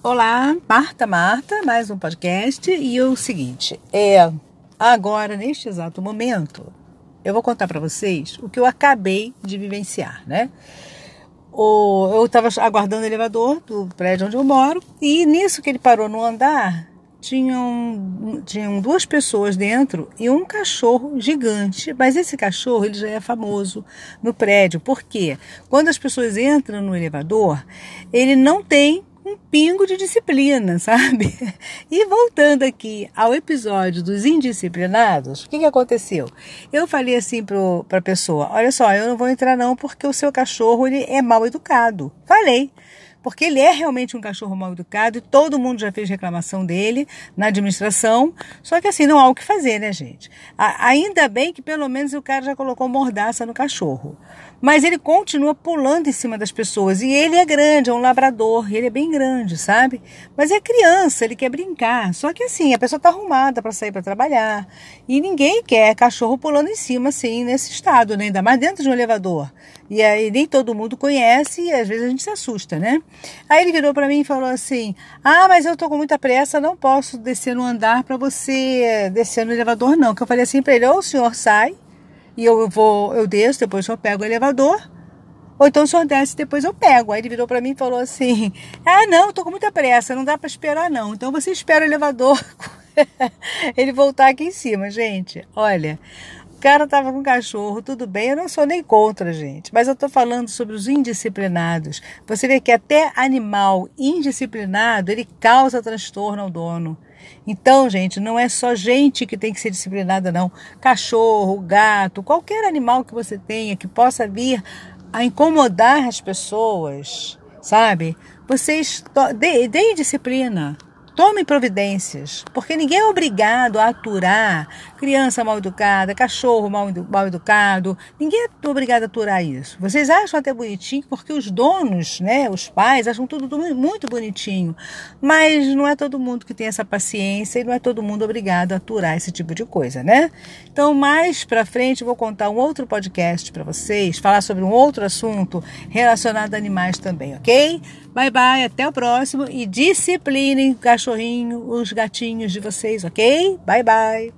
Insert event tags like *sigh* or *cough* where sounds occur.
Olá, Marta, Marta, mais um podcast. E o seguinte, é agora, neste exato momento, eu vou contar para vocês o que eu acabei de vivenciar, né? O, eu estava aguardando o elevador do prédio onde eu moro e nisso que ele parou no andar, tinham, tinham duas pessoas dentro e um cachorro gigante. Mas esse cachorro ele já é famoso no prédio. Por quê? Quando as pessoas entram no elevador, ele não tem um pingo de disciplina, *laughs* sabe? E voltando aqui ao episódio dos indisciplinados, o que, que aconteceu? Eu falei assim para a pessoa: olha só, eu não vou entrar não porque o seu cachorro ele é mal educado. Falei porque ele é realmente um cachorro mal educado e todo mundo já fez reclamação dele na administração. Só que assim, não há o que fazer, né, gente? ainda bem que pelo menos o cara já colocou mordaça no cachorro. Mas ele continua pulando em cima das pessoas. E ele é grande, é um labrador, ele é bem grande, sabe? Mas é criança, ele quer brincar. Só que assim, a pessoa está arrumada para sair para trabalhar. E ninguém quer cachorro pulando em cima, assim, nesse estado, né? ainda mais dentro de um elevador. E aí nem todo mundo conhece e às vezes a gente se assusta, né? Aí ele virou para mim e falou assim: Ah, mas eu tô com muita pressa, não posso descer no andar para você descer no elevador, não. Que eu falei assim para ele: ou o senhor sai e eu vou, eu desço, depois eu pego o elevador. Ou então o senhor desce depois eu pego. Aí ele virou para mim e falou assim: *laughs* Ah, não, tô com muita pressa, não dá para esperar não. Então você espera o elevador *laughs* ele voltar aqui em cima, gente. Olha, cara tava com cachorro, tudo bem, eu não sou nem contra, gente, mas eu tô falando sobre os indisciplinados. Você vê que até animal indisciplinado, ele causa transtorno ao dono. Então, gente, não é só gente que tem que ser disciplinada, não. Cachorro, gato, qualquer animal que você tenha que possa vir a incomodar as pessoas, sabe? Vocês deem disciplina. Tome providências, porque ninguém é obrigado a aturar criança mal educada, cachorro mal, mal educado. Ninguém é obrigado a aturar isso. Vocês acham até bonitinho, porque os donos, né, os pais, acham tudo, muito bonitinho. Mas não é todo mundo que tem essa paciência e não é todo mundo obrigado a aturar esse tipo de coisa, né? Então, mais para frente, eu vou contar um outro podcast para vocês, falar sobre um outro assunto relacionado a animais também, ok? Bye bye, até o próximo e disciplinem o cachorrinho, os gatinhos de vocês, ok? Bye bye.